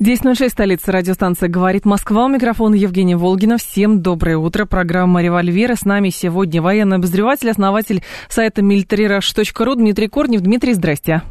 10.06, столица радиостанция «Говорит Москва». У микрофона Евгения Волгина. Всем доброе утро. Программа «Револьвер». С нами сегодня военный обозреватель, основатель сайта militaryrush.ru Дмитрий Корнев. Дмитрий, здрасте.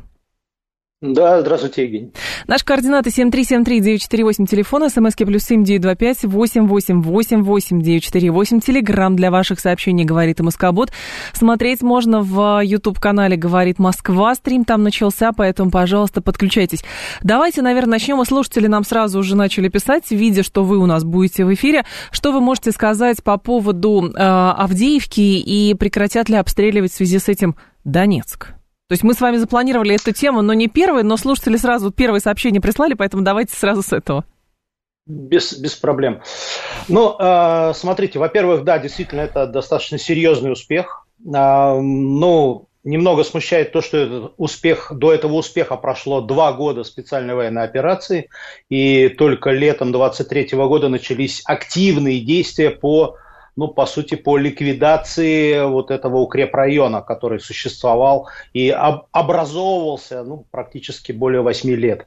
Да, здравствуйте, Евгений. Наши координаты 7373948, телефон, смски плюс 7925 888 948, телеграмм для ваших сообщений «Говорит Москобот». Смотреть можно в YouTube-канале «Говорит Москва». Стрим там начался, поэтому, пожалуйста, подключайтесь. Давайте, наверное, начнем. И слушатели нам сразу уже начали писать, видя, что вы у нас будете в эфире. Что вы можете сказать по поводу э, Авдеевки и прекратят ли обстреливать в связи с этим Донецк? То есть мы с вами запланировали эту тему, но не первый, но слушатели сразу первое сообщение прислали, поэтому давайте сразу с этого. Без, без проблем. Ну, э, смотрите, во-первых, да, действительно, это достаточно серьезный успех. Э, ну, немного смущает то, что этот успех, до этого успеха прошло два года специальной военной операции, и только летом 23 года начались активные действия по ну, по сути, по ликвидации вот этого укрепрайона, который существовал и об, образовывался ну, практически более 8 лет.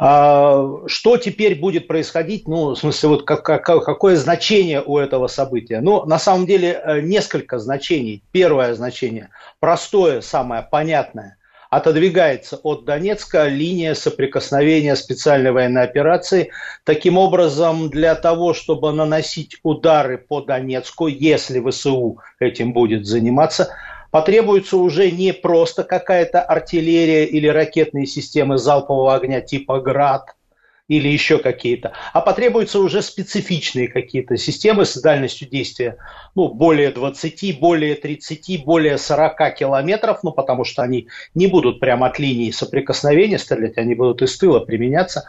А, что теперь будет происходить? Ну, в смысле, вот как, как, какое значение у этого события? Ну, на самом деле, э, несколько значений. Первое значение, простое, самое понятное – отодвигается от Донецка линия соприкосновения специальной военной операции. Таким образом, для того, чтобы наносить удары по Донецку, если ВСУ этим будет заниматься, потребуется уже не просто какая-то артиллерия или ракетные системы залпового огня типа «Град», или еще какие-то, а потребуются уже специфичные какие-то системы с дальностью действия ну, более 20, более 30, более 40 километров, ну, потому что они не будут прямо от линии соприкосновения стрелять, они будут из тыла применяться.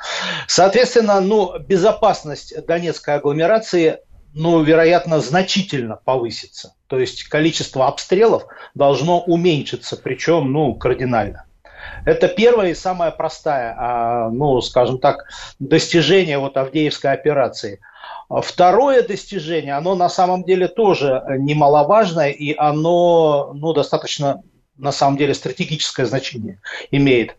Соответственно, ну, безопасность Донецкой агломерации ну, вероятно, значительно повысится. То есть количество обстрелов должно уменьшиться, причем, ну, кардинально. Это первая и самая простая, а, ну, скажем так, достижение вот Авдеевской операции. Второе достижение, оно на самом деле тоже немаловажное, и оно ну, достаточно, на самом деле, стратегическое значение имеет.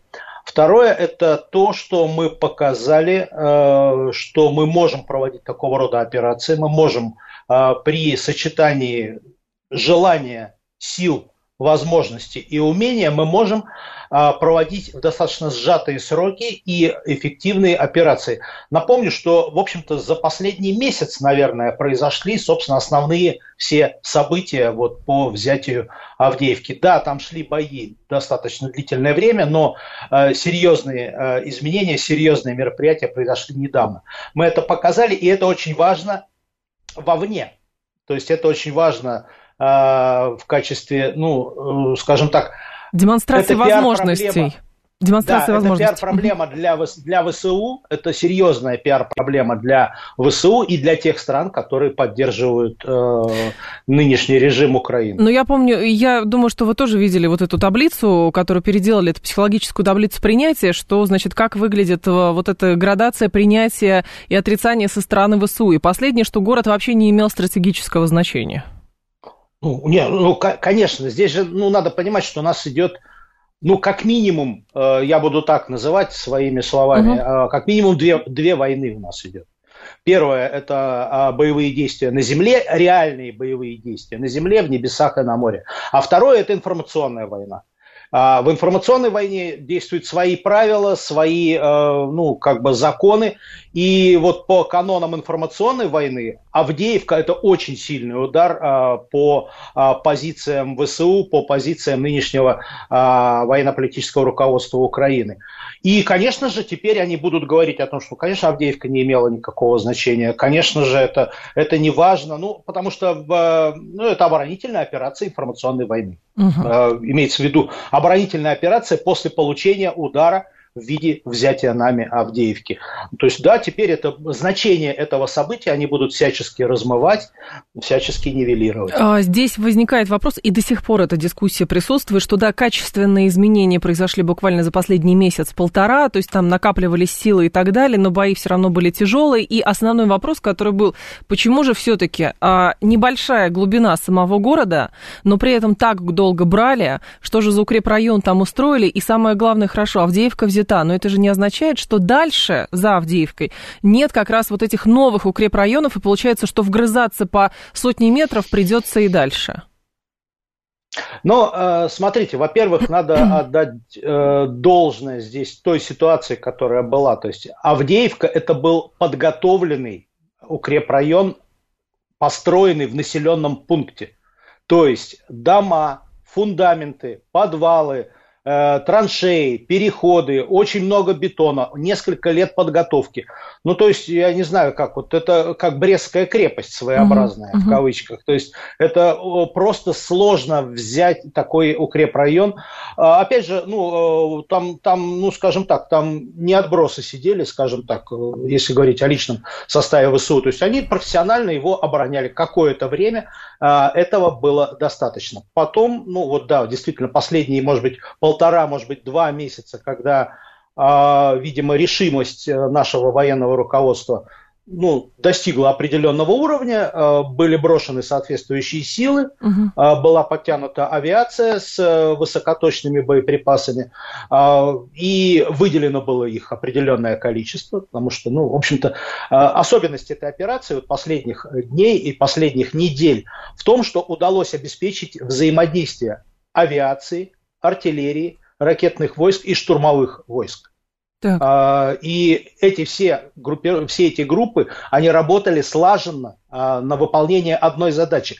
Второе – это то, что мы показали, э, что мы можем проводить такого рода операции, мы можем э, при сочетании желания, сил, возможностей и умения, мы можем а, проводить в достаточно сжатые сроки и эффективные операции. Напомню, что, в общем-то, за последний месяц, наверное, произошли, собственно, основные все события вот по взятию Авдеевки. Да, там шли бои достаточно длительное время, но э, серьезные э, изменения, серьезные мероприятия произошли недавно. Мы это показали, и это очень важно вовне. То есть это очень важно в качестве, ну, э, скажем так, Демонстрация это возможностей. Демонстрация да, возможностей. это пиар-проблема для, для ВСУ, это серьезная пиар-проблема для ВСУ и для тех стран, которые поддерживают э, нынешний режим Украины. Ну, я помню, я думаю, что вы тоже видели вот эту таблицу, которую переделали, эту психологическую таблицу принятия, что, значит, как выглядит э, вот эта градация принятия и отрицания со стороны ВСУ. И последнее, что город вообще не имел стратегического значения. Ну, не, ну, конечно, здесь же ну, надо понимать, что у нас идет, ну, как минимум, э, я буду так называть своими словами, угу. э, как минимум две, две войны у нас идет. Первое – это э, боевые действия на земле, реальные боевые действия на земле, в небесах и на море. А второе – это информационная война. А, в информационной войне действуют свои правила, свои, э, ну, как бы законы. И вот по канонам информационной войны Авдеевка – это очень сильный удар а, по а, позициям ВСУ, по позициям нынешнего военно-политического руководства Украины. И, конечно же, теперь они будут говорить о том, что, конечно, Авдеевка не имела никакого значения. Конечно же, это, это не важно, ну, потому что ну, это оборонительная операция информационной войны. Угу. Имеется в виду оборонительная операция после получения удара в виде взятия нами Авдеевки. То есть, да, теперь это значение этого события они будут всячески размывать, всячески нивелировать. А, здесь возникает вопрос, и до сих пор эта дискуссия присутствует, что да, качественные изменения произошли буквально за последний месяц-полтора, то есть там накапливались силы и так далее, но бои все равно были тяжелые. И основной вопрос, который был, почему же все-таки а, небольшая глубина самого города, но при этом так долго брали, что же за укрепрайон там устроили, и самое главное, хорошо, Авдеевка взята, но это же не означает, что дальше, за Авдеевкой, нет как раз вот этих новых укрепрайонов, и получается, что вгрызаться по сотни метров придется и дальше. Но э, смотрите, во-первых, надо отдать э, должное здесь той ситуации, которая была. То есть Авдеевка это был подготовленный укрепрайон, построенный в населенном пункте. То есть дома, фундаменты, подвалы, траншеи, переходы, очень много бетона, несколько лет подготовки. Ну, то есть, я не знаю, как вот это, как Брестская крепость своеобразная, uh-huh. в кавычках. То есть, это просто сложно взять такой укрепрайон. А, опять же, ну, э, там, там, ну, скажем так, там не отбросы сидели, скажем так, э, если говорить о личном составе ВСУ. То есть, они профессионально его обороняли какое-то время. А, этого было достаточно. Потом, ну, вот да, действительно, последние, может быть, пол полтора, может быть, два месяца, когда, а, видимо, решимость э, нашего военного руководства ну, достигла определенного уровня, э, были брошены соответствующие силы, угу. была подтянута авиация с э, высокоточными боеприпасами, и выделено было их определенное количество, потому что, ну, в общем-то, особенность этой операции вот последних дней и последних недель в том, что удалось обеспечить взаимодействие авиации, артиллерии, ракетных войск и штурмовых войск. Так. А, и эти все, группи, все эти группы, они работали слаженно а, на выполнение одной задачи.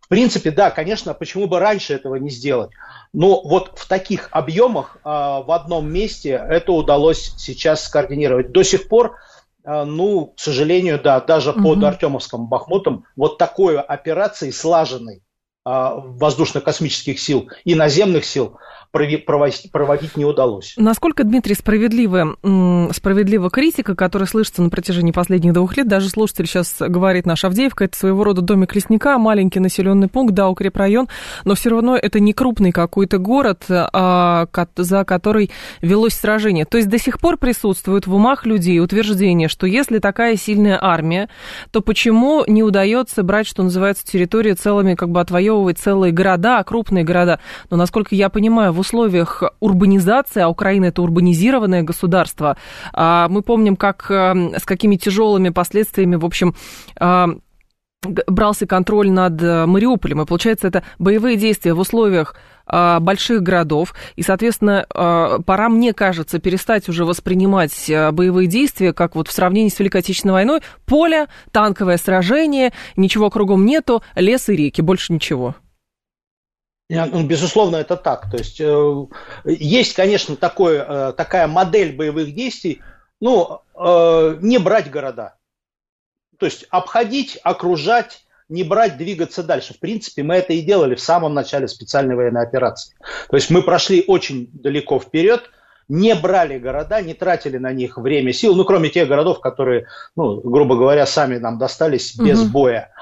В принципе, да, конечно, почему бы раньше этого не сделать? Но вот в таких объемах а, в одном месте это удалось сейчас скоординировать. До сих пор, ну, к сожалению, да, даже угу. под Артемовском Бахмутом вот такой операции слаженной воздушно-космических сил и наземных сил проводить не удалось. Насколько, Дмитрий, справедлива, справедлива критика, которая слышится на протяжении последних двух лет? Даже слушатель сейчас говорит, наш Авдеевка – это своего рода домик лесника, маленький населенный пункт, да, укрепрайон, но все равно это не крупный какой-то город, а, за который велось сражение. То есть до сих пор присутствует в умах людей утверждение, что если такая сильная армия, то почему не удается брать, что называется, территорию целыми, как бы отвоевывать целые города, крупные города? Но, насколько я понимаю, в условиях урбанизации, а Украина это урбанизированное государство, а, мы помним, как, эм, с какими тяжелыми последствиями, в общем, а, брался контроль над э, Мариуполем. И получается, это боевые действия в условиях больших городов. И, соответственно, пора, мне кажется, перестать уже воспринимать э, боевые действия, как вот в сравнении с Великой Отечественной войной. Поле, танковое сражение, ничего кругом нету, лес и реки, больше ничего. Ну, безусловно, это так. То есть э, есть, конечно, такое, э, такая модель боевых действий, ну, э, не брать города. То есть обходить, окружать, не брать, двигаться дальше. В принципе, мы это и делали в самом начале специальной военной операции. То есть мы прошли очень далеко вперед, не брали города, не тратили на них время, сил, ну, кроме тех городов, которые, ну, грубо говоря, сами нам достались без угу. боя.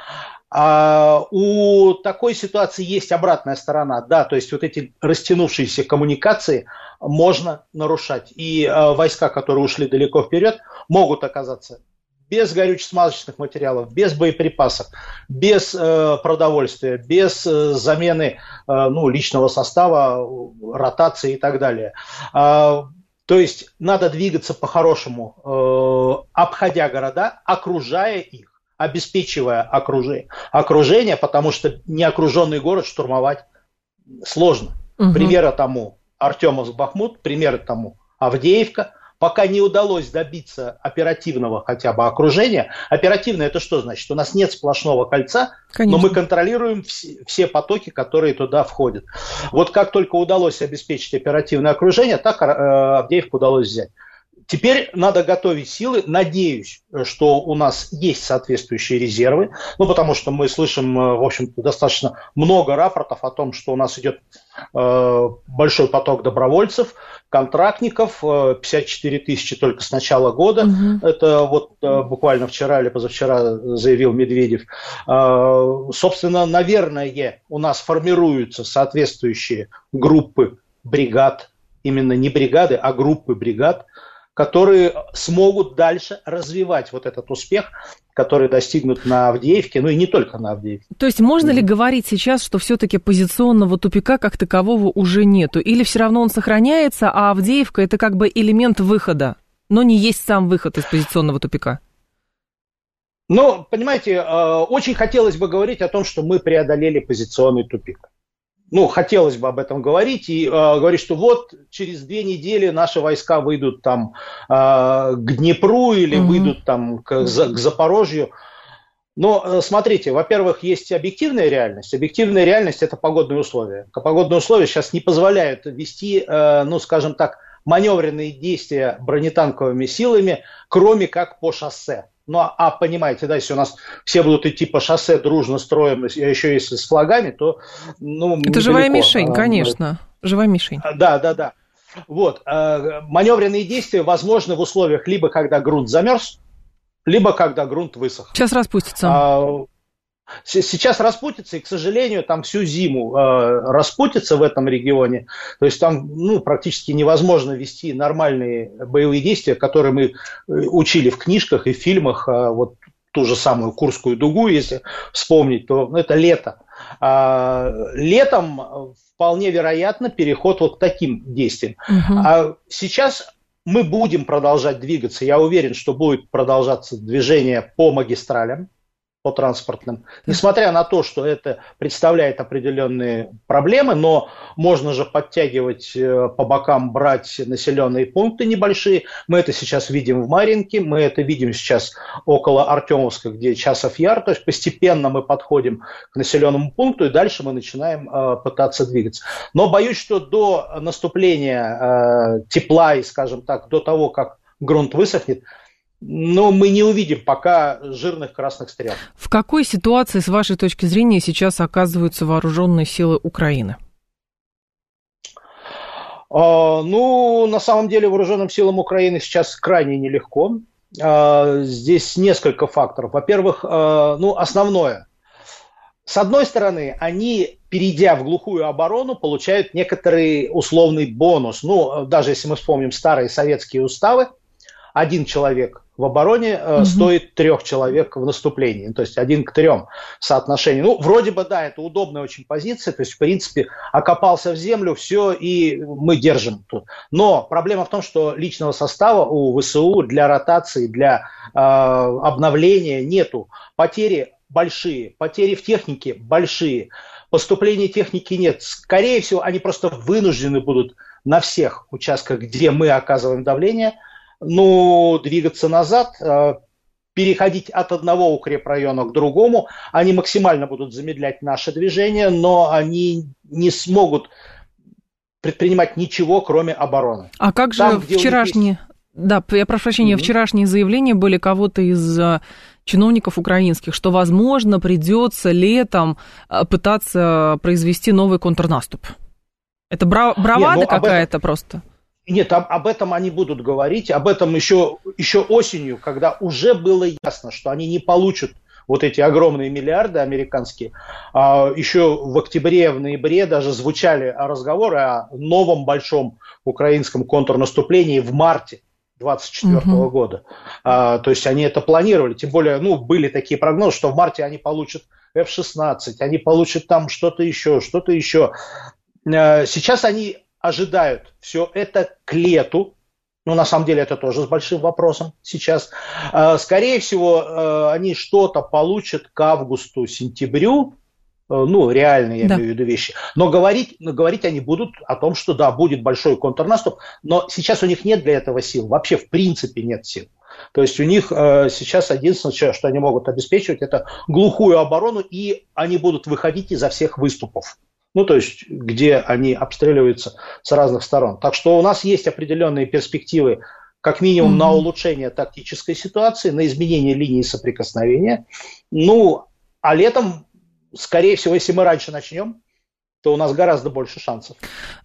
А у такой ситуации есть обратная сторона, да, то есть вот эти растянувшиеся коммуникации можно нарушать. И э, войска, которые ушли далеко вперед, могут оказаться без горюче-смазочных материалов, без боеприпасов, без э, продовольствия, без э, замены э, ну, личного состава, ротации и так далее. Э, то есть надо двигаться по-хорошему, э, обходя города, окружая их обеспечивая окружение, окружение, потому что неокруженный город штурмовать сложно. Угу. Примеры тому Артемовск, Бахмут, примеры тому Авдеевка. Пока не удалось добиться оперативного хотя бы окружения. Оперативное это что значит? У нас нет сплошного кольца, Конечно. но мы контролируем все, все потоки, которые туда входят. Вот как только удалось обеспечить оперативное окружение, так э, Авдеевку удалось взять Теперь надо готовить силы. Надеюсь, что у нас есть соответствующие резервы, ну, потому что мы слышим, э, в общем-то, достаточно много рапортов о том, что у нас идет э, большой поток добровольцев, контрактников, 54 э, тысячи только с начала года. Угу. Это вот э, буквально вчера или позавчера заявил Медведев. Э, собственно, наверное, у нас формируются соответствующие группы бригад, именно не бригады, а группы бригад, которые смогут дальше развивать вот этот успех, который достигнут на Авдеевке, ну и не только на Авдеевке. То есть можно ли говорить сейчас, что все-таки позиционного тупика как такового уже нету? Или все равно он сохраняется, а Авдеевка это как бы элемент выхода, но не есть сам выход из позиционного тупика? Ну, понимаете, э, очень хотелось бы говорить о том, что мы преодолели позиционный тупик ну, хотелось бы об этом говорить, и э, говорить, что вот через две недели наши войска выйдут там э, к Днепру или mm-hmm. выйдут там к, к Запорожью. Но э, смотрите, во-первых, есть объективная реальность. Объективная реальность – это погодные условия. Погодные условия сейчас не позволяют вести, э, ну, скажем так, маневренные действия бронетанковыми силами, кроме как по шоссе. Ну, а, а понимаете, да, если у нас все будут идти по шоссе дружно строем, а еще если с флагами, то... Ну, Это живая мишень, а, конечно. Живая мишень. Да, да, да. Вот. Маневренные действия возможны в условиях либо когда грунт замерз, либо когда грунт высох. Сейчас распустится. Сейчас распутится, и, к сожалению, там всю зиму э, распутится в этом регионе. То есть там ну, практически невозможно вести нормальные боевые действия, которые мы э, учили в книжках и фильмах. Э, вот ту же самую Курскую дугу, если вспомнить, то ну, это лето. А, летом вполне вероятно переход вот к таким действиям. Угу. А сейчас мы будем продолжать двигаться. Я уверен, что будет продолжаться движение по магистралям по транспортным. Несмотря на то, что это представляет определенные проблемы, но можно же подтягивать э, по бокам, брать населенные пункты небольшие. Мы это сейчас видим в Маринке, мы это видим сейчас около Артемовска, где Часов Яр. То есть постепенно мы подходим к населенному пункту и дальше мы начинаем э, пытаться двигаться. Но боюсь, что до наступления э, тепла и, скажем так, до того, как грунт высохнет, но мы не увидим пока жирных красных стрел. В какой ситуации, с вашей точки зрения, сейчас оказываются вооруженные силы Украины? А, ну, на самом деле, вооруженным силам Украины сейчас крайне нелегко. А, здесь несколько факторов. Во-первых, а, ну, основное. С одной стороны, они, перейдя в глухую оборону, получают некоторый условный бонус. Ну, даже если мы вспомним старые советские уставы, один человек в обороне угу. стоит трех человек в наступлении, то есть один к трем соотношение. Ну, вроде бы, да, это удобная очень позиция, то есть, в принципе, окопался в землю, все, и мы держим тут. Но проблема в том, что личного состава у ВСУ для ротации, для э, обновления нету. Потери большие, потери в технике большие, поступления техники нет. Скорее всего, они просто вынуждены будут на всех участках, где мы оказываем давление – ну, двигаться назад, э, переходить от одного укрепрайона к другому. Они максимально будут замедлять наше движение, но они не смогут предпринимать ничего, кроме обороны. А как же Там, вчерашние... Есть... Да, я прошу прощения, mm-hmm. вчерашние заявления были кого-то из э, чиновников украинских, что, возможно, придется летом э, пытаться произвести новый контрнаступ. Это бра- бравада ну, какая-то этом... просто? Нет, об, об этом они будут говорить, об этом еще, еще осенью, когда уже было ясно, что они не получат вот эти огромные миллиарды американские. А, еще в октябре, в ноябре даже звучали разговоры о новом большом украинском контрнаступлении в марте 2024 угу. года. А, то есть они это планировали, тем более, ну, были такие прогнозы, что в марте они получат F-16, они получат там что-то еще, что-то еще. А, сейчас они ожидают все это к лету, ну, на самом деле, это тоже с большим вопросом сейчас. А, скорее всего, э, они что-то получат к августу, сентябрю, э, ну, реальные, я да. имею в виду вещи. Но говорить, говорить они будут о том, что да, будет большой контрнаступ, но сейчас у них нет для этого сил, вообще в принципе нет сил. То есть у них э, сейчас единственное, что они могут обеспечивать, это глухую оборону, и они будут выходить изо всех выступов ну, то есть, где они обстреливаются с разных сторон. Так что у нас есть определенные перспективы как минимум mm-hmm. на улучшение тактической ситуации, на изменение линии соприкосновения. Ну, а летом, скорее всего, если мы раньше начнем, то у нас гораздо больше шансов.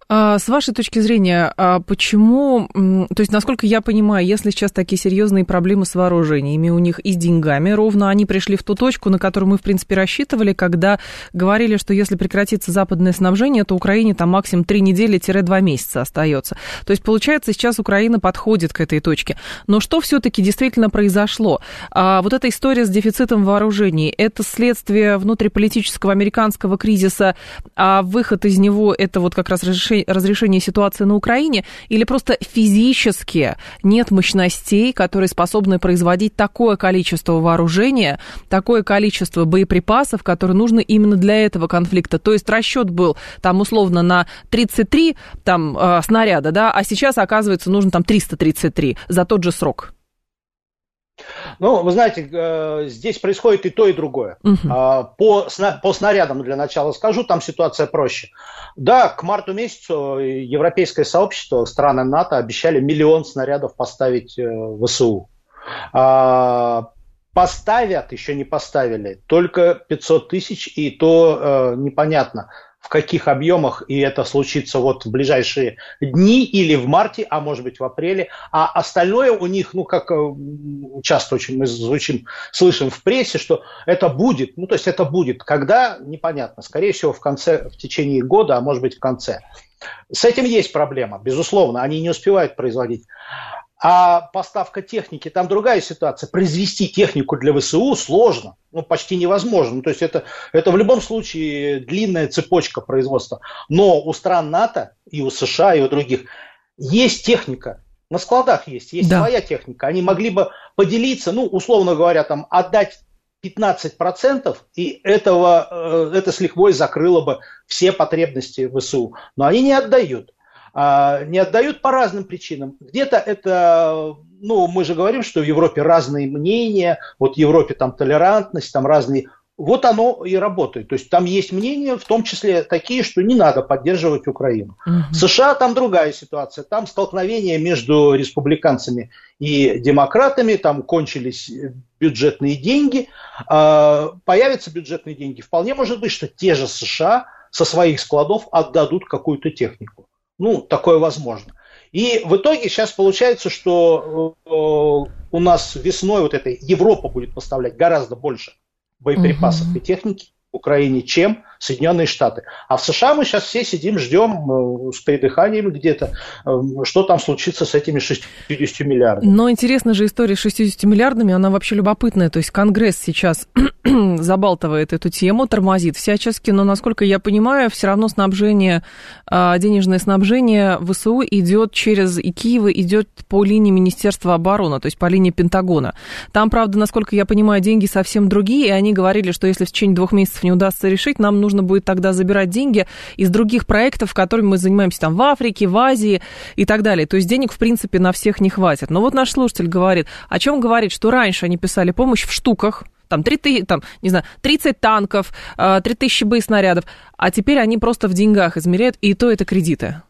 А, с вашей точки зрения, а почему, то есть, насколько я понимаю, если сейчас такие серьезные проблемы с вооружениями у них и с деньгами, ровно они пришли в ту точку, на которую мы, в принципе, рассчитывали, когда говорили, что если прекратится западное снабжение, то Украине там максимум 3 недели-2 месяца остается. То есть, получается, сейчас Украина подходит к этой точке. Но что все-таки действительно произошло? А вот эта история с дефицитом вооружений, это следствие внутриполитического американского кризиса, а выход из него это вот как раз разрешение, ситуации на Украине, или просто физически нет мощностей, которые способны производить такое количество вооружения, такое количество боеприпасов, которые нужны именно для этого конфликта. То есть расчет был там условно на 33 там, э, снаряда, да, а сейчас, оказывается, нужно там 333 за тот же срок. Ну, вы знаете, э, здесь происходит и то, и другое. Угу. По, по снарядам для начала скажу, там ситуация проще. Да, к марту месяцу европейское сообщество, страны НАТО обещали миллион снарядов поставить э, в ВСУ. А, поставят, еще не поставили, только 500 тысяч, и то непонятно, в каких объемах, и это случится вот в ближайшие дни или в марте, а может быть в апреле, а остальное у них, ну, как э, часто очень мы звучим, слышим в прессе, что это будет, ну, то есть это будет, когда, непонятно, скорее всего, в конце, в течение года, а может быть в конце. С этим есть проблема, безусловно, они не успевают производить. А поставка техники, там другая ситуация. Произвести технику для ВСУ сложно, ну, почти невозможно. Ну, то есть это, это в любом случае длинная цепочка производства. Но у стран НАТО, и у США, и у других есть техника. На складах есть, есть да. своя техника. Они могли бы поделиться, ну, условно говоря, там, отдать 15%, и этого, э, это с лихвой закрыло бы все потребности ВСУ. Но они не отдают. А, не отдают по разным причинам. Где-то это, ну, мы же говорим, что в Европе разные мнения, вот в Европе там толерантность, там разные вот оно и работает. То есть там есть мнения, в том числе такие, что не надо поддерживать Украину. Угу. В США там другая ситуация. Там столкновения между республиканцами и демократами, там кончились бюджетные деньги. А, появятся бюджетные деньги. Вполне может быть, что те же США со своих складов отдадут какую-то технику. Ну, такое возможно. И в итоге сейчас получается, что э, у нас весной вот этой Европа будет поставлять гораздо больше боеприпасов угу. и техники, Украине, чем Соединенные Штаты. А в США мы сейчас все сидим, ждем э, с придыханием где-то, э, что там случится с этими 60 миллиардами. Но интересная же история с 60 миллиардами, она вообще любопытная. То есть Конгресс сейчас забалтывает эту тему, тормозит всячески, но, насколько я понимаю, все равно снабжение, а, денежное снабжение ВСУ идет через и Киева, идет по линии Министерства обороны, то есть по линии Пентагона. Там, правда, насколько я понимаю, деньги совсем другие, и они говорили, что если в течение двух месяцев не удастся решить, нам нужно будет тогда забирать деньги из других проектов, которыми мы занимаемся там в Африке, в Азии и так далее. То есть денег, в принципе, на всех не хватит. Но вот наш слушатель говорит, о чем говорит, что раньше они писали помощь в штуках, там, 3, там, не знаю, 30 танков, 3000 а, боеснарядов, а теперь они просто в деньгах измеряют, и то это кредиты.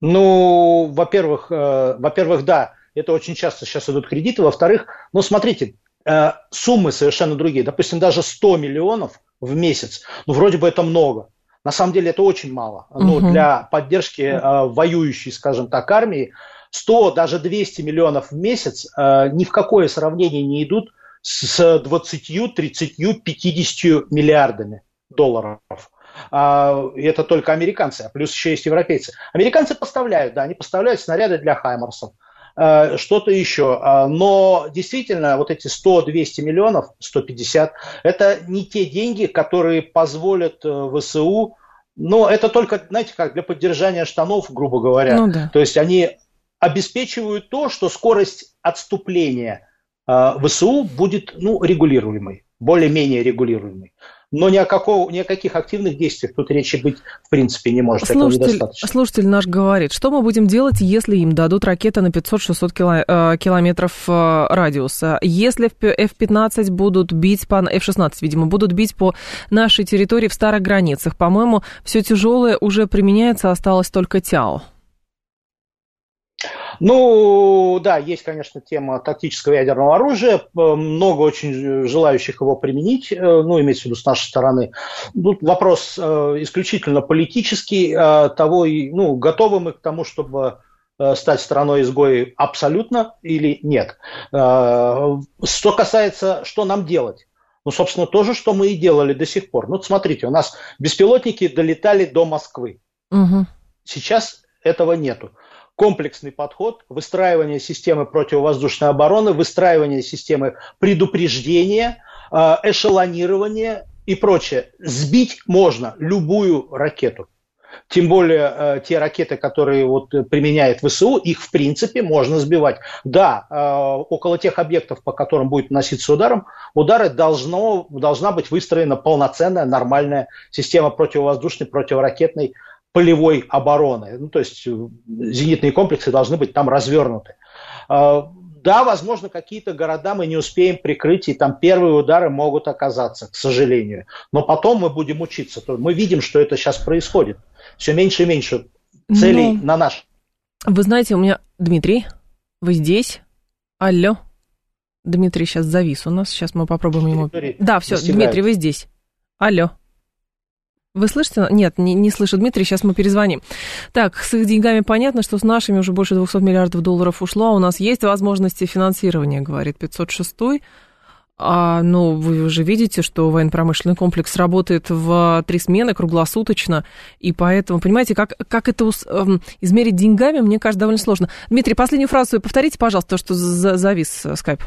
Ну, во-первых, э, во-первых, да, это очень часто сейчас идут кредиты. Во-вторых, ну, смотрите, Э, суммы совершенно другие. Допустим, даже 100 миллионов в месяц, ну, вроде бы это много. На самом деле это очень мало. Ну, угу. для поддержки э, воюющей, скажем так, армии 100, даже 200 миллионов в месяц э, ни в какое сравнение не идут с 20, 30, 50 миллиардами долларов. А, это только американцы, а плюс еще есть европейцы. Американцы поставляют, да, они поставляют снаряды для Хаймарсов. Э, что-то еще. А, но действительно, вот эти 100-200 миллионов, 150, это не те деньги, которые позволят э, ВСУ, но это только, знаете, как для поддержания штанов, грубо говоря. Ну, да. То есть они обеспечивают то, что скорость отступления э, ВСУ будет ну, регулируемой, более-менее регулируемой но ни о, какого, ни о каких активных действиях тут речи быть в принципе не может. Слушатель, слушатель наш говорит, что мы будем делать, если им дадут ракеты на 500-600 кило, э, километров э, радиуса? Если F-15 будут бить по... F-16, видимо, будут бить по нашей территории в старых границах. По-моему, все тяжелое уже применяется, осталось только ТЯО. Ну, да, есть, конечно, тема тактического ядерного оружия. Много очень желающих его применить, э, ну, имеется в виду с нашей стороны. Тут вопрос э, исключительно политический, э, того, ну, готовы мы к тому, чтобы стать страной изгоей абсолютно или нет. Что касается, что нам делать? Ну, собственно, то же, что мы и делали до сих пор. Ну, смотрите, у нас беспилотники долетали до Москвы. Угу. Сейчас этого нету комплексный подход, выстраивание системы противовоздушной обороны, выстраивание системы предупреждения, э, эшелонирования и прочее. Сбить можно любую ракету. Тем более э, те ракеты, которые вот применяет ВСУ, их в принципе можно сбивать. Да, э, около тех объектов, по которым будет наноситься ударом, удары должно, должна быть выстроена полноценная, нормальная система противовоздушной, противоракетной полевой обороны. Ну, то есть э, зенитные комплексы должны быть там развернуты. А, да, возможно, какие-то города мы не успеем прикрыть, и там первые удары могут оказаться, к сожалению. Но потом мы будем учиться. Мы видим, что это сейчас происходит. Все меньше и меньше целей. Ну, на наш. Вы знаете, у меня... Дмитрий, вы здесь? Алло. Дмитрий сейчас завис у нас. Сейчас мы попробуем ему... Да, все, Дмитрий, вы здесь. Алло. Вы слышите? Нет, не, не слышу, Дмитрий, сейчас мы перезвоним. Так, с их деньгами понятно, что с нашими уже больше 200 миллиардов долларов ушло, а у нас есть возможности финансирования, говорит 506 а, ну, вы уже видите, что военно-промышленный комплекс работает в три смены круглосуточно, и поэтому, понимаете, как, как это эм, измерить деньгами, мне кажется, довольно сложно. Дмитрий, последнюю фразу повторите, пожалуйста, то, что завис э, скайп.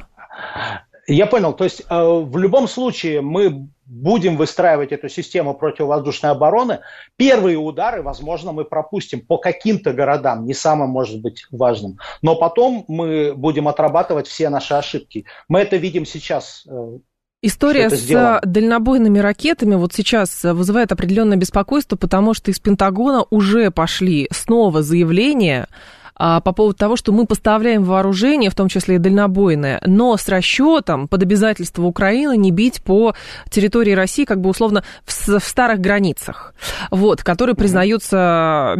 Я понял. То есть э, в любом случае мы будем выстраивать эту систему противовоздушной обороны. Первые удары, возможно, мы пропустим по каким-то городам, не самым, может быть, важным. Но потом мы будем отрабатывать все наши ошибки. Мы это видим сейчас э, История с дальнобойными ракетами вот сейчас вызывает определенное беспокойство, потому что из Пентагона уже пошли снова заявления по поводу того, что мы поставляем вооружение, в том числе и дальнобойное, но с расчетом под обязательство Украины не бить по территории России, как бы условно в, в старых границах, вот, которые признаются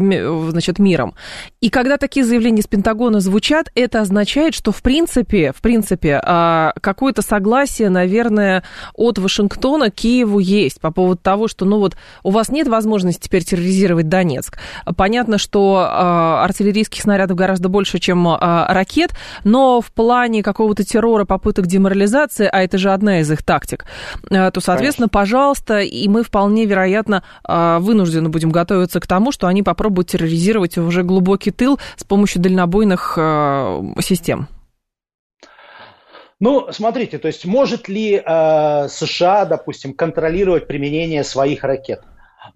значит, миром. И когда такие заявления из Пентагона звучат, это означает, что в принципе, в принципе, а, какое-то согласие, наверное, от Вашингтона Киеву есть по поводу того, что, ну вот, у вас нет возможности теперь терроризировать Донецк. Понятно, что а, артиллерийских снарядов снарядов гораздо больше, чем а, ракет, но в плане какого-то террора, попыток деморализации, а это же одна из их тактик, а, то, соответственно, Конечно. пожалуйста, и мы вполне вероятно а, вынуждены будем готовиться к тому, что они попробуют терроризировать уже глубокий тыл с помощью дальнобойных а, систем. Ну, смотрите, то есть может ли э, США, допустим, контролировать применение своих ракет?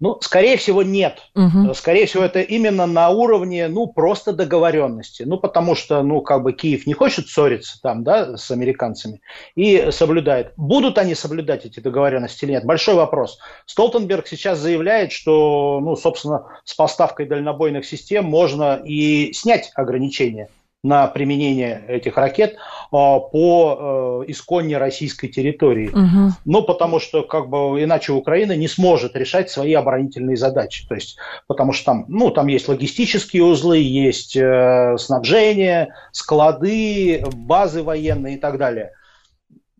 Ну, скорее всего, нет. Угу. Скорее всего, это именно на уровне, ну, просто договоренности. Ну, потому что, ну, как бы Киев не хочет ссориться там, да, с американцами и соблюдает. Будут они соблюдать эти договоренности или нет? Большой вопрос. Столтенберг сейчас заявляет, что, ну, собственно, с поставкой дальнобойных систем можно и снять ограничения на применение этих ракет а, по э, исконне российской территории. Угу. Ну, потому что как бы иначе Украина не сможет решать свои оборонительные задачи. То есть, потому что там, ну, там есть логистические узлы, есть э, снабжение, склады, базы военные и так далее.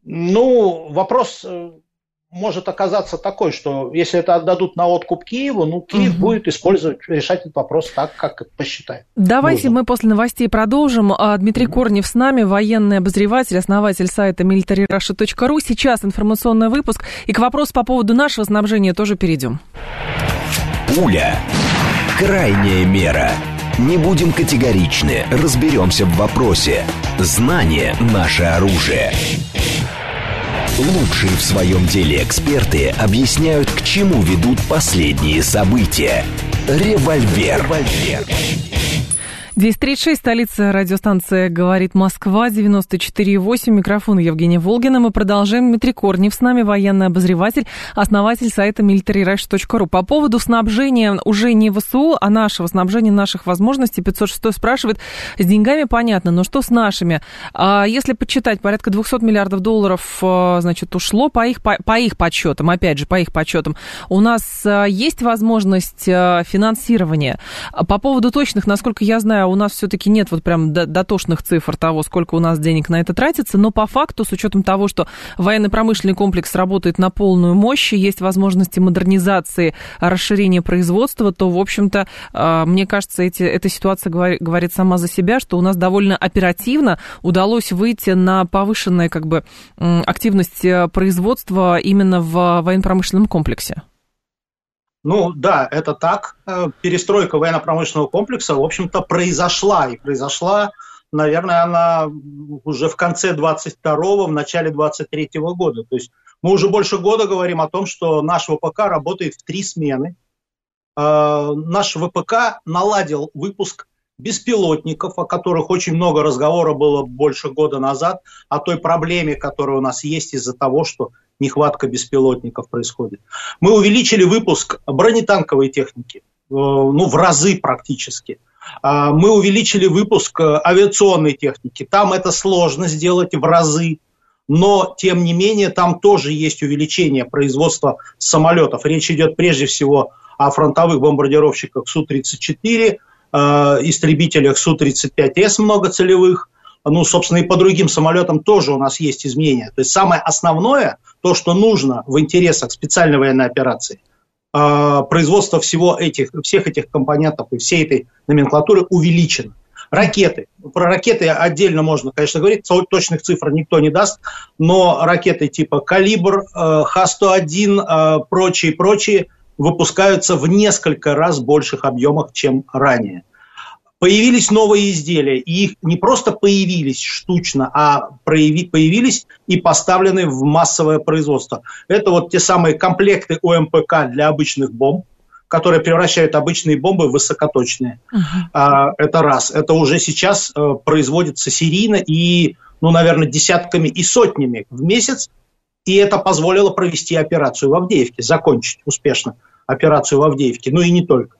Ну, вопрос э, может оказаться такой, что если это отдадут на откуп Киеву, ну, Киев угу. будет использовать, решать этот вопрос так, как посчитает. Давайте нужно. мы после новостей продолжим. А, Дмитрий угу. Корнев с нами, военный обозреватель, основатель сайта militaryrussia.ru. Сейчас информационный выпуск. И к вопросу по поводу нашего снабжения тоже перейдем. Пуля. Крайняя мера. Не будем категоричны, разберемся в вопросе. Знание – наше оружие. Лучшие в своем деле эксперты объясняют, к чему ведут последние события. Револьвер. Револьвер. 10.36, столица радиостанция «Говорит Москва», 94.8, микрофон Евгения Волгина. Мы продолжаем. Дмитрий Корнев с нами, военный обозреватель, основатель сайта militaryrush.ru. По поводу снабжения уже не ВСУ, а нашего снабжения, наших возможностей, 506 спрашивает, с деньгами понятно, но что с нашими? А если почитать, порядка 200 миллиардов долларов, э, значит, ушло по их, по, по их подсчетам, опять же, по их подсчетам. У нас э, есть возможность э, финансирования? По поводу точных, насколько я знаю, у нас все-таки нет вот прям дотошных цифр того, сколько у нас денег на это тратится, но по факту, с учетом того, что военно-промышленный комплекс работает на полную мощь, есть возможности модернизации, расширения производства, то, в общем-то, а, мне кажется, эти, эта ситуация говорит сама за себя, что у нас довольно оперативно удалось выйти на повышенную как бы, активность э, производства именно в военно-промышленном комплексе. Ну да, это так. Э, перестройка военно-промышленного комплекса, в общем-то, произошла. И произошла, наверное, она уже в конце 22-го, в начале 23-го года. То есть мы уже больше года говорим о том, что наш ВПК работает в три смены. Э, наш ВПК наладил выпуск беспилотников, о которых очень много разговора было больше года назад, о той проблеме, которая у нас есть из-за того, что нехватка беспилотников происходит. Мы увеличили выпуск бронетанковой техники, э, ну, в разы практически. А, мы увеличили выпуск э, авиационной техники. Там это сложно сделать в разы, но, тем не менее, там тоже есть увеличение производства самолетов. Речь идет прежде всего о фронтовых бомбардировщиках Су-34, э, истребителях Су-35С многоцелевых, ну, собственно, и по другим самолетам тоже у нас есть изменения. То есть самое основное, то, что нужно в интересах специальной военной операции, э, производство всего этих, всех этих компонентов и всей этой номенклатуры увеличено. Ракеты. Про ракеты отдельно можно, конечно, говорить, точных цифр никто не даст, но ракеты типа «Калибр», э, Х-101, э, прочие, прочие выпускаются в несколько раз больших объемах, чем ранее появились новые изделия, и их не просто появились штучно, а прояви, появились и поставлены в массовое производство. Это вот те самые комплекты ОМПК для обычных бомб, которые превращают обычные бомбы в высокоточные. Uh-huh. Это раз. Это уже сейчас а, производится серийно и, ну, наверное, десятками и сотнями в месяц. И это позволило провести операцию в Авдеевке, закончить успешно операцию в Авдеевке, ну и не только.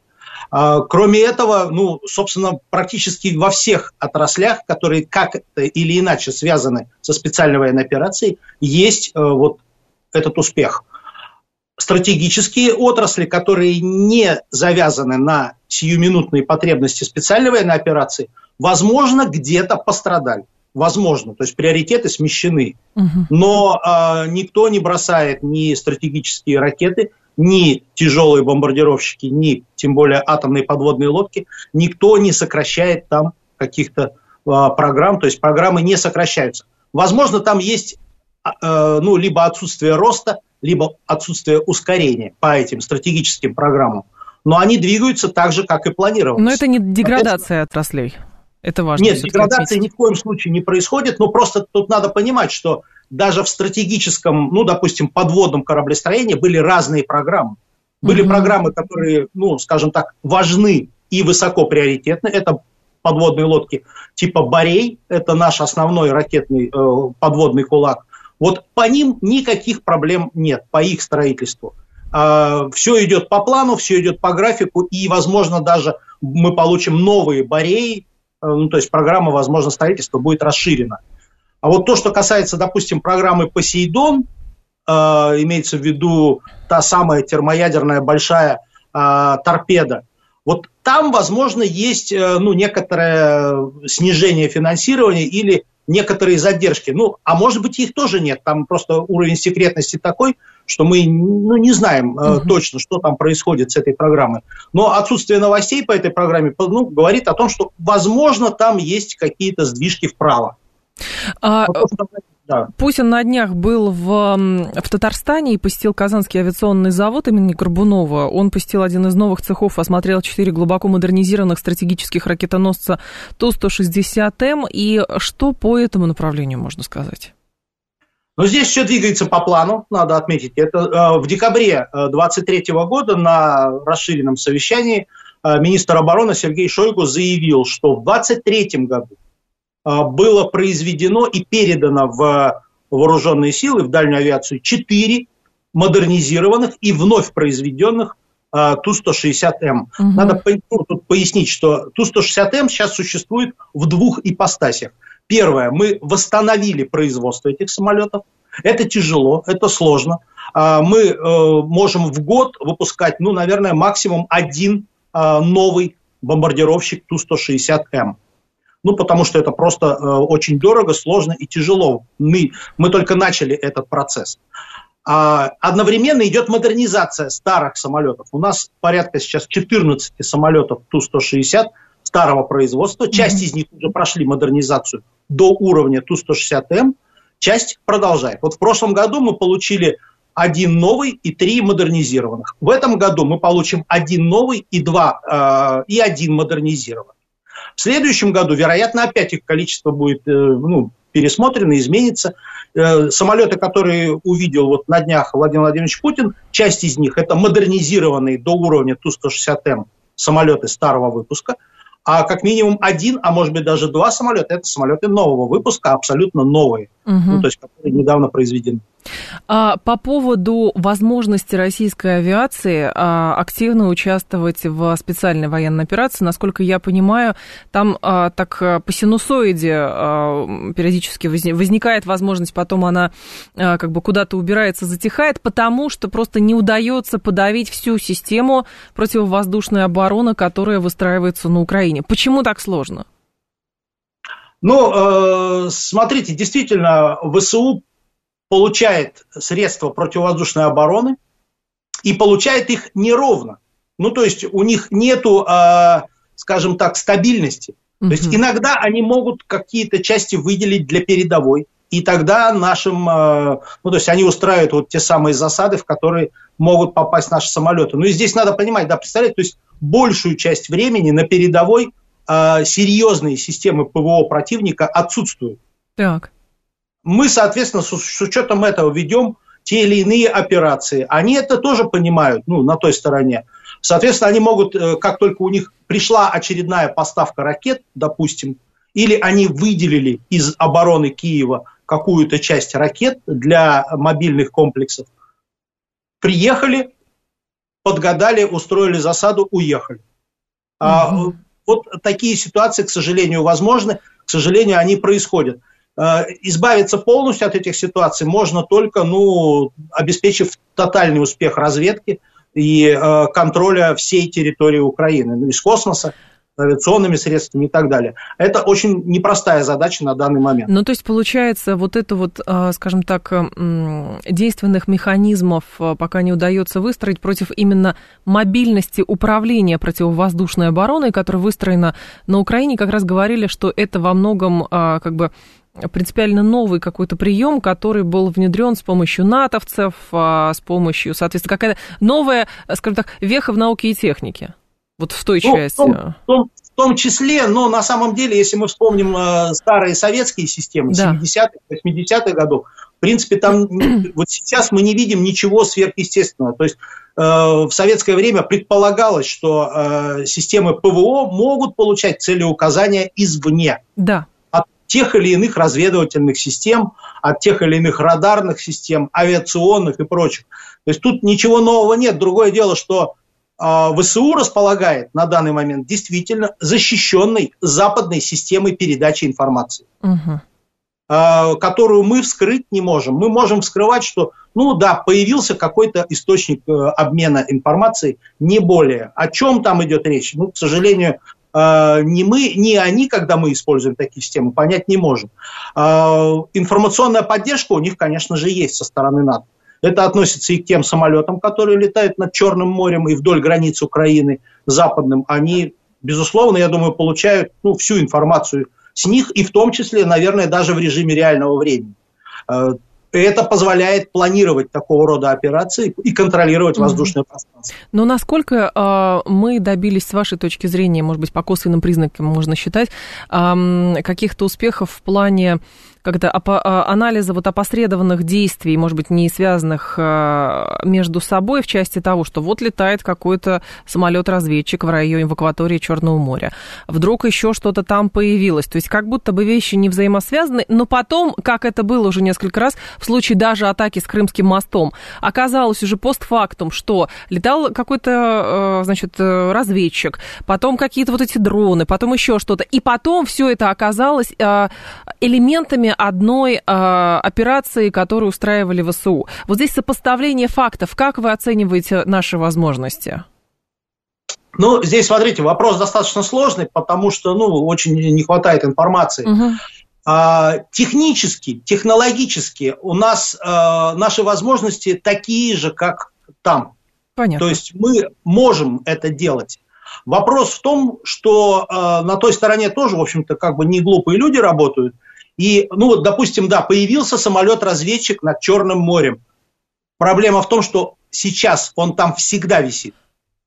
А, кроме этого, ну, собственно, практически во всех отраслях, которые как или иначе связаны со специальной военной операцией, есть э, вот этот успех. Стратегические отрасли, которые не завязаны на сиюминутные потребности специальной военной операции, возможно, где-то пострадали. Возможно, то есть приоритеты смещены. Угу. Но э, никто не бросает ни стратегические ракеты, ни тяжелые бомбардировщики, ни тем более атомные подводные лодки, никто не сокращает там каких-то а, программ, то есть программы не сокращаются. Возможно, там есть э, ну, либо отсутствие роста, либо отсутствие ускорения по этим стратегическим программам. Но они двигаются так же, как и планировалось. Но это не деградация отраслей. Это важно. Нет, деградация ни в коем случае не происходит, но просто тут надо понимать, что даже в стратегическом, ну, допустим, подводном кораблестроении были разные программы. Были mm-hmm. программы, которые, ну, скажем так, важны и высоко приоритетны. Это подводные лодки типа «Борей», это наш основной ракетный э, подводный кулак. Вот по ним никаких проблем нет, по их строительству. Э, все идет по плану, все идет по графику, и, возможно, даже мы получим новые «Бореи», э, ну, то есть программа, возможно, строительства будет расширена. А вот то, что касается, допустим, программы «Посейдон», э, имеется в виду та самая термоядерная большая э, торпеда, вот там, возможно, есть э, ну, некоторое снижение финансирования или некоторые задержки. Ну, а может быть, их тоже нет. Там просто уровень секретности такой, что мы ну, не знаем э, угу. точно, что там происходит с этой программой. Но отсутствие новостей по этой программе ну, говорит о том, что, возможно, там есть какие-то сдвижки вправо. А, да. Путин на днях был в, в Татарстане и посетил Казанский авиационный завод имени Горбунова. Он посетил один из новых цехов, осмотрел четыре глубоко модернизированных стратегических ракетоносца Ту-160М. И что по этому направлению можно сказать? Ну, здесь все двигается по плану, надо отметить. Это э, в декабре 2023 э, года на расширенном совещании э, министр обороны Сергей Шойгу заявил, что в 2023 году было произведено и передано в вооруженные силы, в дальнюю авиацию, четыре модернизированных и вновь произведенных а, Ту-160М. Угу. Надо ну, тут пояснить, что Ту-160М сейчас существует в двух ипостасях. Первое, мы восстановили производство этих самолетов. Это тяжело, это сложно. А, мы э, можем в год выпускать, ну, наверное, максимум один новый бомбардировщик Ту-160М. Ну, потому что это просто э, очень дорого, сложно и тяжело. Мы, мы только начали этот процесс. А, одновременно идет модернизация старых самолетов. У нас порядка сейчас 14 самолетов Ту-160 старого производства. Часть mm-hmm. из них уже прошли модернизацию до уровня Ту-160М, часть продолжает. Вот в прошлом году мы получили один новый и три модернизированных. В этом году мы получим один новый и два э, и один модернизированный. В следующем году, вероятно, опять их количество будет э, ну, пересмотрено, изменится. Э, самолеты, которые увидел вот на днях Владимир Владимирович Путин, часть из них это модернизированные до уровня Ту-160М самолеты старого выпуска, а как минимум один, а может быть даже два самолета, это самолеты нового выпуска, абсолютно новые, угу. ну, то есть которые недавно произведены. А, по поводу возможности российской авиации а, активно участвовать в специальной военной операции, насколько я понимаю, там а, так по синусоиде периодически возникает возможность, потом она как бы куда-то убирается, затихает, потому что просто не удается подавить всю систему противовоздушной обороны, которая выстраивается на Украине. Почему так сложно? Ну, э, смотрите, действительно, ВСУ получает средства противовоздушной обороны и получает их неровно. Ну, то есть у них нету, э, скажем так, стабильности. То есть иногда они могут какие-то части выделить для передовой, и тогда нашим, э, ну, то есть они устраивают вот те самые засады, в которые могут попасть наши самолеты. Ну, и здесь надо понимать, да, представлять, то есть большую часть времени на передовой серьезные системы ПВО противника отсутствуют. Так мы, соответственно, с, с учетом этого ведем те или иные операции. Они это тоже понимают, ну, на той стороне. Соответственно, они могут, э, как только у них пришла очередная поставка ракет, допустим, или они выделили из обороны Киева какую-то часть ракет для мобильных комплексов, приехали, подгадали, устроили засаду, уехали. Mm-hmm. Вот такие ситуации, к сожалению, возможны, к сожалению, они происходят. Э, избавиться полностью от этих ситуаций можно только, ну, обеспечив тотальный успех разведки и э, контроля всей территории Украины, ну, из космоса, авиационными средствами и так далее. Это очень непростая задача на данный момент. Ну, то есть, получается, вот это вот, э, скажем так, действенных механизмов пока не удается выстроить против именно мобильности управления противовоздушной обороной, которая выстроена на Украине, как раз говорили, что это во многом как бы принципиально новый какой-то прием, который был внедрен с помощью натовцев, а, с помощью, соответственно, какая-то новая, скажем так, веха в науке и технике. Вот в той ну, части. В том, в, том, в том числе, но на самом деле, если мы вспомним э, старые советские системы да. 70-х, 80-х годов, в принципе, там вот сейчас мы не видим ничего сверхъестественного. То есть э, в советское время предполагалось, что э, системы ПВО могут получать целеуказания извне. Да тех или иных разведывательных систем, от тех или иных радарных систем, авиационных и прочих. То есть тут ничего нового нет. Другое дело, что ВСУ располагает на данный момент действительно защищенной западной системой передачи информации. Угу которую мы вскрыть не можем. Мы можем вскрывать, что, ну да, появился какой-то источник э, обмена информацией, не более. О чем там идет речь? Ну, к сожалению, а, ни мы, ни они, когда мы используем такие системы, понять не можем. А, информационная поддержка у них, конечно же, есть со стороны НАТО. Это относится и к тем самолетам, которые летают над Черным морем и вдоль границ Украины западным. Они, безусловно, я думаю, получают ну, всю информацию с них, и в том числе, наверное, даже в режиме реального времени. А, это позволяет планировать такого рода операции и контролировать воздушное пространство. Но насколько э, мы добились, с вашей точки зрения, может быть, по косвенным признакам можно считать, э, каких-то успехов в плане как-то а, анализа вот опосредованных действий, может быть, не связанных а, между собой в части того, что вот летает какой-то самолет-разведчик в районе в акватории Черного моря. Вдруг еще что-то там появилось. То есть как будто бы вещи не взаимосвязаны, но потом, как это было уже несколько раз, в случае даже атаки с Крымским мостом, оказалось уже постфактум, что летал какой-то, а, значит, разведчик, потом какие-то вот эти дроны, потом еще что-то. И потом все это оказалось элементами одной э, операции, которую устраивали ВСУ. Вот здесь сопоставление фактов. Как вы оцениваете наши возможности? Ну, здесь, смотрите, вопрос достаточно сложный, потому что, ну, очень не хватает информации. Угу. А, технически, технологически у нас а, наши возможности такие же, как там. Понятно. То есть мы можем это делать. Вопрос в том, что э, на той стороне тоже, в общем-то, как бы не глупые люди работают. И, ну вот, допустим, да, появился самолет-разведчик над Черным морем. Проблема в том, что сейчас он там всегда висит.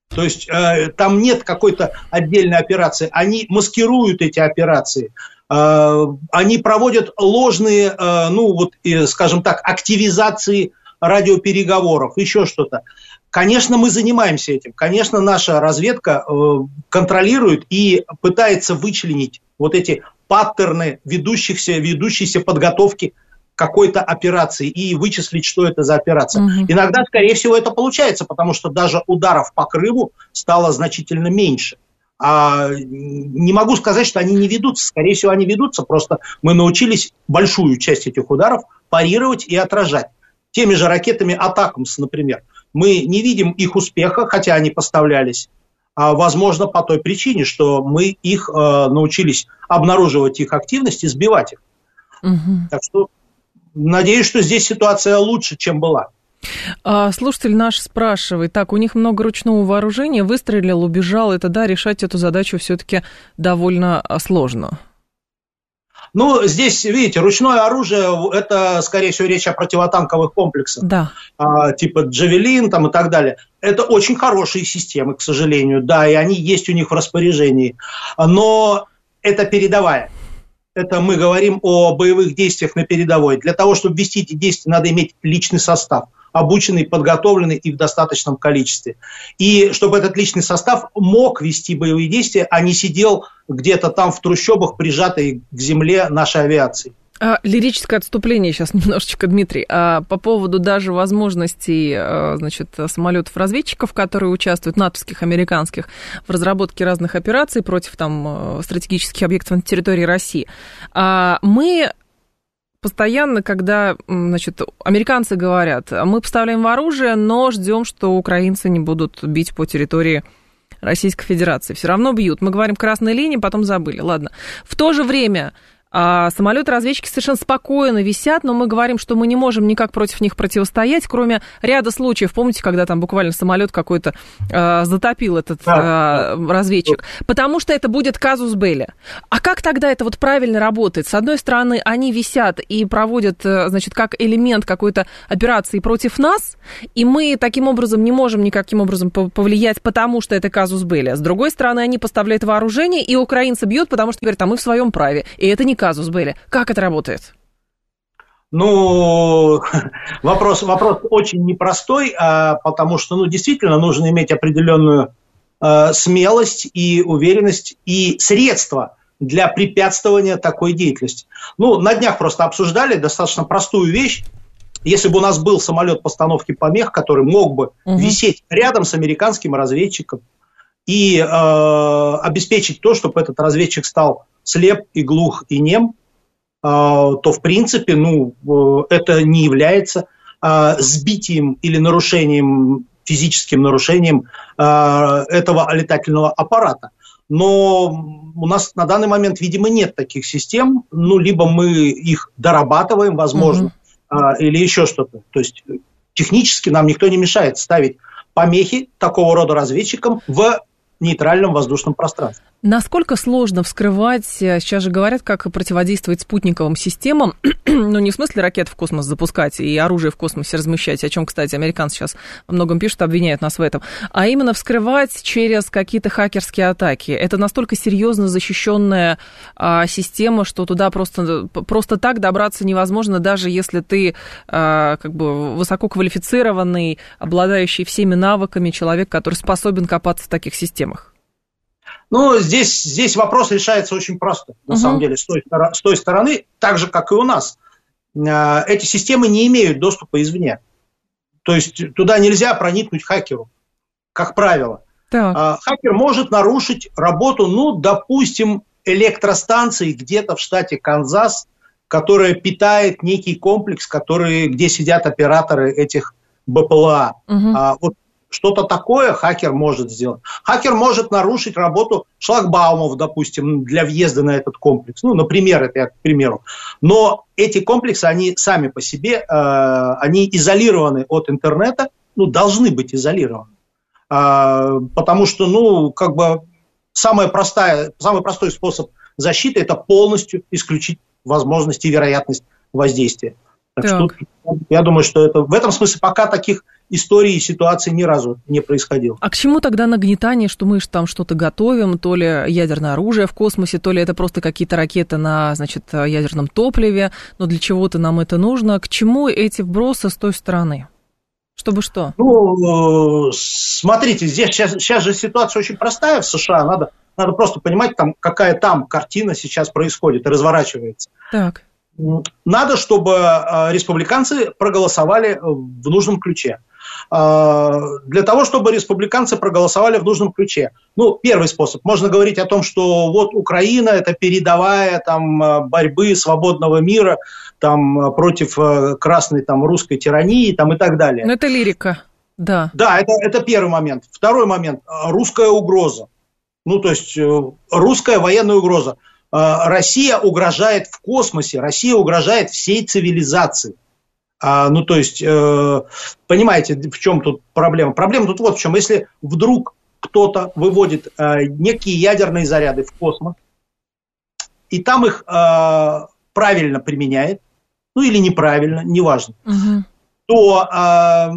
То есть э, там нет какой-то отдельной операции. Они маскируют эти операции. Э, они проводят ложные, э, ну вот, э, скажем так, активизации радиопереговоров, еще что-то. Конечно, мы занимаемся этим. Конечно, наша разведка э, контролирует и пытается вычленить вот эти паттерны ведущихся, ведущейся подготовки какой-то операции и вычислить, что это за операция. Угу. Иногда, скорее всего, это получается, потому что даже ударов по Крыму стало значительно меньше. А не могу сказать, что они не ведутся. Скорее всего, они ведутся. Просто мы научились большую часть этих ударов парировать и отражать. Теми же ракетами Атакамс, например. Мы не видим их успеха, хотя они поставлялись. А, возможно, по той причине, что мы их э, научились обнаруживать их активность и сбивать их. Угу. Так что надеюсь, что здесь ситуация лучше, чем была. А, слушатель наш спрашивает, так, у них много ручного вооружения, выстрелил, убежал, это да, решать эту задачу все-таки довольно а, сложно. Ну, здесь, видите, ручное оружие, это, скорее всего, речь о противотанковых комплексах. Да. А, типа Джавелин там и так далее. Это очень хорошие системы, к сожалению, да, и они есть у них в распоряжении. Но это передовая. Это мы говорим о боевых действиях на передовой. Для того, чтобы вести эти действия, надо иметь личный состав обученный, подготовленный и в достаточном количестве. И чтобы этот личный состав мог вести боевые действия, а не сидел где-то там в трущобах, прижатый к земле нашей авиации. А, лирическое отступление сейчас немножечко, Дмитрий. А, по поводу даже возможностей а, значит, самолетов-разведчиков, которые участвуют, натовских, американских, в разработке разных операций против там, а, стратегических объектов на территории России. Мы постоянно, когда, значит, американцы говорят, мы поставляем оружие, но ждем, что украинцы не будут бить по территории Российской Федерации. Все равно бьют. Мы говорим красной линии, потом забыли. Ладно. В то же время а самолеты-разведчики совершенно спокойно висят, но мы говорим, что мы не можем никак против них противостоять, кроме ряда случаев. Помните, когда там буквально самолет какой-то э, затопил этот э, разведчик? Потому что это будет казус Белли. А как тогда это вот правильно работает? С одной стороны, они висят и проводят, э, значит, как элемент какой-то операции против нас, и мы таким образом не можем никаким образом повлиять, потому что это казус Белли. С другой стороны, они поставляют вооружение, и украинцы бьют, потому что говорят, а мы в своем праве. И это не казус были. Как это работает? Ну, вопрос, вопрос очень непростой, а, потому что, ну, действительно, нужно иметь определенную а, смелость и уверенность и средства для препятствования такой деятельности. Ну, на днях просто обсуждали достаточно простую вещь. Если бы у нас был самолет постановки помех, который мог бы угу. висеть рядом с американским разведчиком и э, обеспечить то, чтобы этот разведчик стал слеп и глух и нем, а, то в принципе ну, э, это не является а, сбитием или нарушением, физическим нарушением а, этого летательного аппарата. Но у нас на данный момент, видимо, нет таких систем. Ну, либо мы их дорабатываем, возможно, угу. или еще что-то. То есть технически нам никто не мешает ставить помехи такого рода разведчикам в нейтральном воздушном пространстве. Насколько сложно вскрывать, э, сейчас же говорят, как противодействовать спутниковым системам, ну не в смысле ракет в космос запускать и оружие в космосе размещать, о чем, кстати, американцы сейчас во многом пишут, обвиняют нас в этом, а именно вскрывать через какие-то хакерские атаки. Это настолько серьезно защищенная а, система, что туда просто, просто так добраться невозможно, даже если ты а, как бы высококвалифицированный, обладающий всеми навыками человек, который способен копаться в таких системах. Ну, здесь, здесь вопрос решается очень просто, на угу. самом деле, с той, с той стороны, так же, как и у нас. А, эти системы не имеют доступа извне. То есть туда нельзя проникнуть хакеру, как правило. Так. А, хакер может нарушить работу, ну, допустим, электростанции где-то в штате Канзас, которая питает некий комплекс, который, где сидят операторы этих БПЛА. Угу. А, вот что-то такое хакер может сделать. Хакер может нарушить работу шлагбаумов, допустим, для въезда на этот комплекс. Ну, например, это я к примеру. Но эти комплексы, они сами по себе, э, они изолированы от интернета, ну, должны быть изолированы. Э, потому что, ну, как бы самая простая, самый простой способ защиты – это полностью исключить возможность и вероятность воздействия. Так, так. что я думаю, что это в этом смысле пока таких историй и ситуаций ни разу не происходило. А к чему тогда нагнетание, что мы там что-то готовим, то ли ядерное оружие в космосе, то ли это просто какие-то ракеты на, значит, ядерном топливе, но для чего-то нам это нужно. К чему эти вбросы с той стороны? Чтобы что? Ну, смотрите, здесь сейчас, сейчас же ситуация очень простая в США. Надо, надо просто понимать, там, какая там картина сейчас происходит и разворачивается. Так надо, чтобы э, республиканцы проголосовали в нужном ключе. Э, для того, чтобы республиканцы проголосовали в нужном ключе. Ну, первый способ. Можно говорить о том, что вот Украина – это передовая там, э, борьбы свободного мира там, против красной там, русской тирании там, и так далее. Но это лирика, да. Да, это, это первый момент. Второй момент – русская угроза. Ну, то есть русская военная угроза. А, Россия угрожает в космосе, Россия угрожает всей цивилизации. А, ну, то есть, э, понимаете, в чем тут проблема? Проблема тут вот в чем. Если вдруг кто-то выводит э, некие ядерные заряды в космос, и там их э, правильно применяет, ну или неправильно, неважно, угу. то э,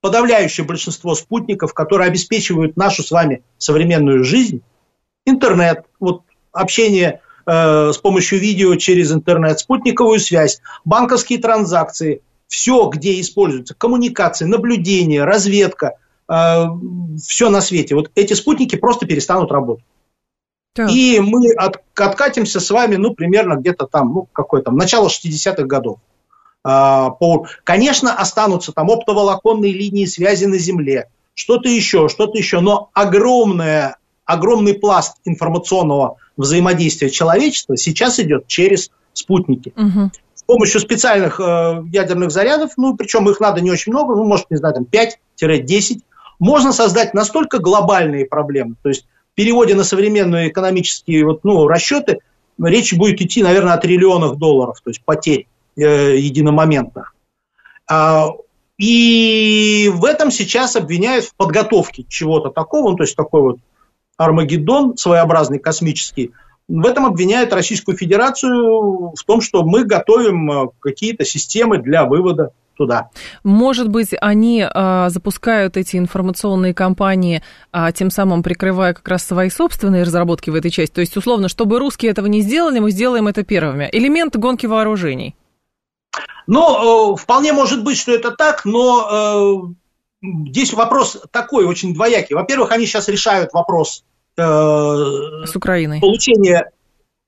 подавляющее большинство спутников, которые обеспечивают нашу с вами современную жизнь, интернет, вот общение Э, с помощью видео через интернет, спутниковую связь, банковские транзакции, все, где используются коммуникации, наблюдение, разведка, э, все на свете. Вот эти спутники просто перестанут работать. Так. И мы от, откатимся с вами, ну, примерно где-то там, ну, какое там, начало 60-х годов. А, по, конечно, останутся там оптоволоконные линии связи на Земле, что-то еще, что-то еще, но огромное, огромный пласт информационного взаимодействия человечества сейчас идет через спутники. Угу. Помощью специальных э, ядерных зарядов, ну, причем их надо не очень много, ну, может, не знаю, там 5-10, можно создать настолько глобальные проблемы, то есть в переводе на современные экономические вот, ну, расчеты речь будет идти, наверное, о триллионах долларов, то есть потерь э, единомоментных. А, и в этом сейчас обвиняют в подготовке чего-то такого, ну, то есть такой вот Армагеддон своеобразный космический, в этом обвиняют Российскую Федерацию в том, что мы готовим э, какие-то системы для вывода туда. Может быть, они а, запускают эти информационные кампании, а, тем самым прикрывая как раз свои собственные разработки в этой части. То есть, условно, чтобы русские этого не сделали, мы сделаем это первыми. Элемент гонки вооружений. Ну, э, вполне может быть, что это так, но э, здесь вопрос такой, очень двоякий. Во-первых, они сейчас решают вопрос с Украиной. получения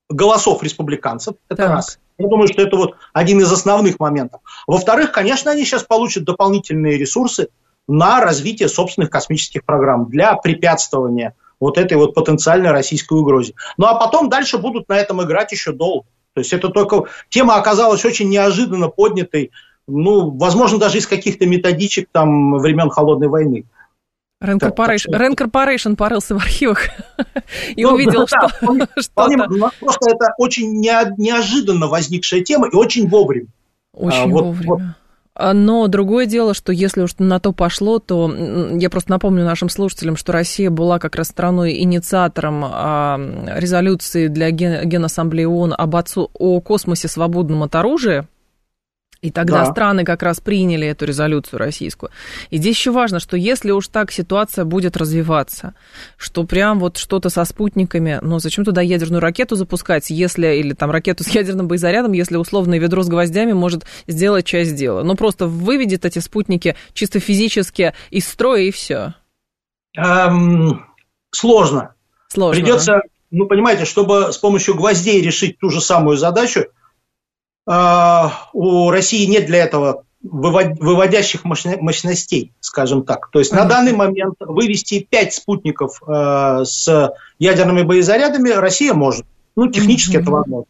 голосов республиканцев. Это так. раз. Я думаю, что это вот один из основных моментов. Во-вторых, конечно, они сейчас получат дополнительные ресурсы на развитие собственных космических программ для препятствования вот этой вот потенциальной российской угрозе. Ну а потом дальше будут на этом играть еще долго. То есть это только тема оказалась очень неожиданно поднятой, ну, возможно, даже из каких-то методичек там времен Холодной войны. Рен Corporation порылся в архивах и ну, увидел, да, что. Ну, просто это очень неожиданно возникшая тема и очень вовремя. Очень а, вот, вовремя. Вот. А, но другое дело, что если уж на то пошло, то я просто напомню нашим слушателям, что Россия была как раз страной-инициатором а, резолюции для Генассамблеи ООН об отцу, о космосе свободном от оружия, и тогда да. страны как раз приняли эту резолюцию российскую. И здесь еще важно, что если уж так ситуация будет развиваться, что прям вот что-то со спутниками, ну зачем туда ядерную ракету запускать, если, или там ракету с ядерным боезарядом, если условное ведро с гвоздями может сделать часть дела. Ну просто выведет эти спутники чисто физически из строя и все. Эм, сложно. Сложно. Придется, да? ну понимаете, чтобы с помощью гвоздей решить ту же самую задачу, у России нет для этого выводящих мощностей, скажем так. То есть на данный момент вывести 5 спутников э, с ядерными боезарядами Россия может. Ну, технически это возможно.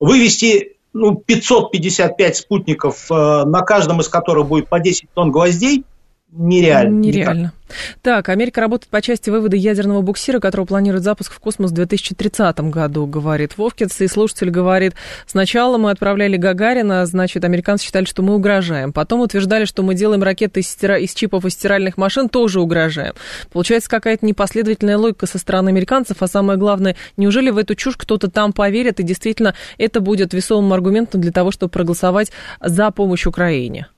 Вывести ну, 555 спутников, э, на каждом из которых будет по 10 тонн гвоздей, нереально. Нереально. Так, Америка работает по части вывода ядерного буксира, которого планирует запуск в космос в 2030 году, говорит Вовкинс. И слушатель говорит, сначала мы отправляли Гагарина, значит, американцы считали, что мы угрожаем. Потом утверждали, что мы делаем ракеты из, стира... из чипов и стиральных машин, тоже угрожаем. Получается какая-то непоследовательная логика со стороны американцев, а самое главное, неужели в эту чушь кто-то там поверит, и действительно это будет весомым аргументом для того, чтобы проголосовать за помощь Украине?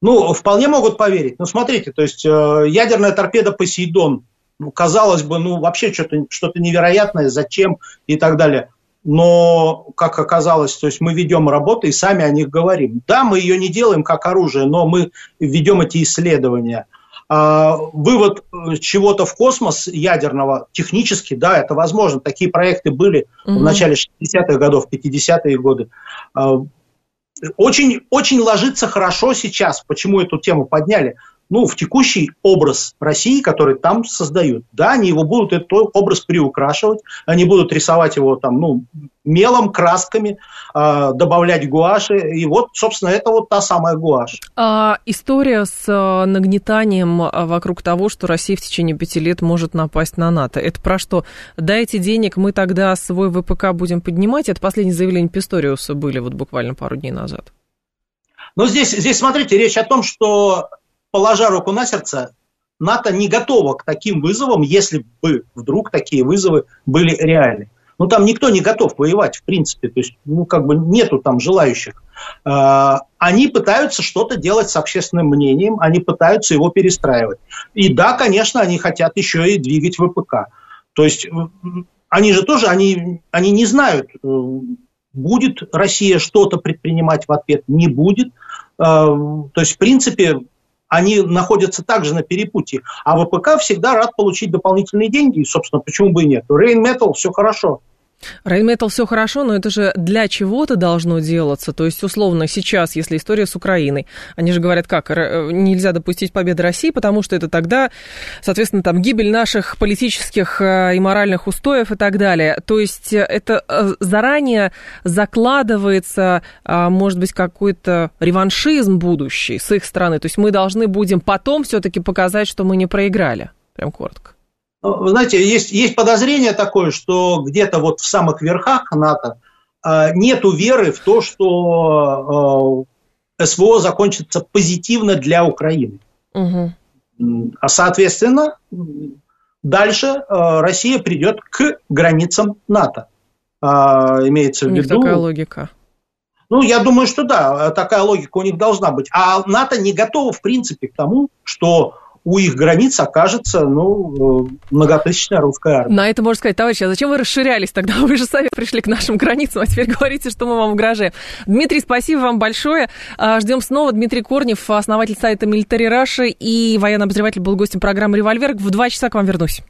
Ну, вполне могут поверить. Но смотрите, то есть э, ядерная торпеда Посейдон, ну, казалось бы, ну, вообще что-то что невероятное, зачем и так далее. Но, как оказалось, то есть мы ведем работы и сами о них говорим. Да, мы ее не делаем как оружие, но мы ведем эти исследования. А, вывод э, чего-то в космос ядерного технически, да, это возможно. Такие проекты были угу. в начале 60-х годов, 50-е годы. Очень, очень ложится хорошо сейчас. Почему эту тему подняли? Ну, в текущий образ России, который там создают. Да, они его будут, этот образ приукрашивать, они будут рисовать его там, ну, мелом, красками, э, добавлять гуаши. И вот, собственно, это вот та самая гуашь. А, история с а, нагнетанием а, вокруг того, что Россия в течение пяти лет может напасть на НАТО. Это про что? Дайте денег, мы тогда свой ВПК будем поднимать. Это последнее заявление Писториуса были вот буквально пару дней назад. Но здесь, здесь, смотрите, речь о том, что положа руку на сердце, НАТО не готово к таким вызовам, если бы вдруг такие вызовы были реальны. Ну, там никто не готов воевать, в принципе, то есть, ну, как бы нету там желающих. А, они пытаются что-то делать с общественным мнением, они пытаются его перестраивать. И да, конечно, они хотят еще и двигать ВПК. То есть, они же тоже, они, они не знают, э, будет Россия что-то предпринимать в ответ, не будет. А, то есть, в принципе, они находятся также на перепутье. А ВПК всегда рад получить дополнительные деньги, и, собственно, почему бы и нет. Rain Metal, все хорошо. Рейнметал все хорошо, но это же для чего-то должно делаться. То есть, условно, сейчас, если история с Украиной, они же говорят, как, нельзя допустить победы России, потому что это тогда, соответственно, там гибель наших политических э, и моральных устоев и так далее. То есть, э, это э, заранее закладывается, может быть, какой-то реваншизм будущий с их стороны. То есть, мы должны будем потом все-таки показать, что мы не проиграли. Прям коротко. Ну, вы знаете, есть, есть подозрение такое, что где-то вот в самых верхах НАТО э, нету веры в то, что э, СВО закончится позитивно для Украины. Угу. А соответственно, дальше э, Россия придет к границам НАТО. Имеется у в виду. такая логика. Ну, я думаю, что да, такая логика у них должна быть. А НАТО не готово, в принципе, к тому, что у их границ окажется ну, э, многотысячная русская армия. На это можно сказать, товарищи, а зачем вы расширялись тогда? Вы же сами пришли к нашим границам, а теперь говорите, что мы вам угрожаем. Дмитрий, спасибо вам большое. А, ждем снова. Дмитрий Корнев, основатель сайта Military Russia и военный обозреватель был гостем программы «Револьвер». В два часа к вам вернусь.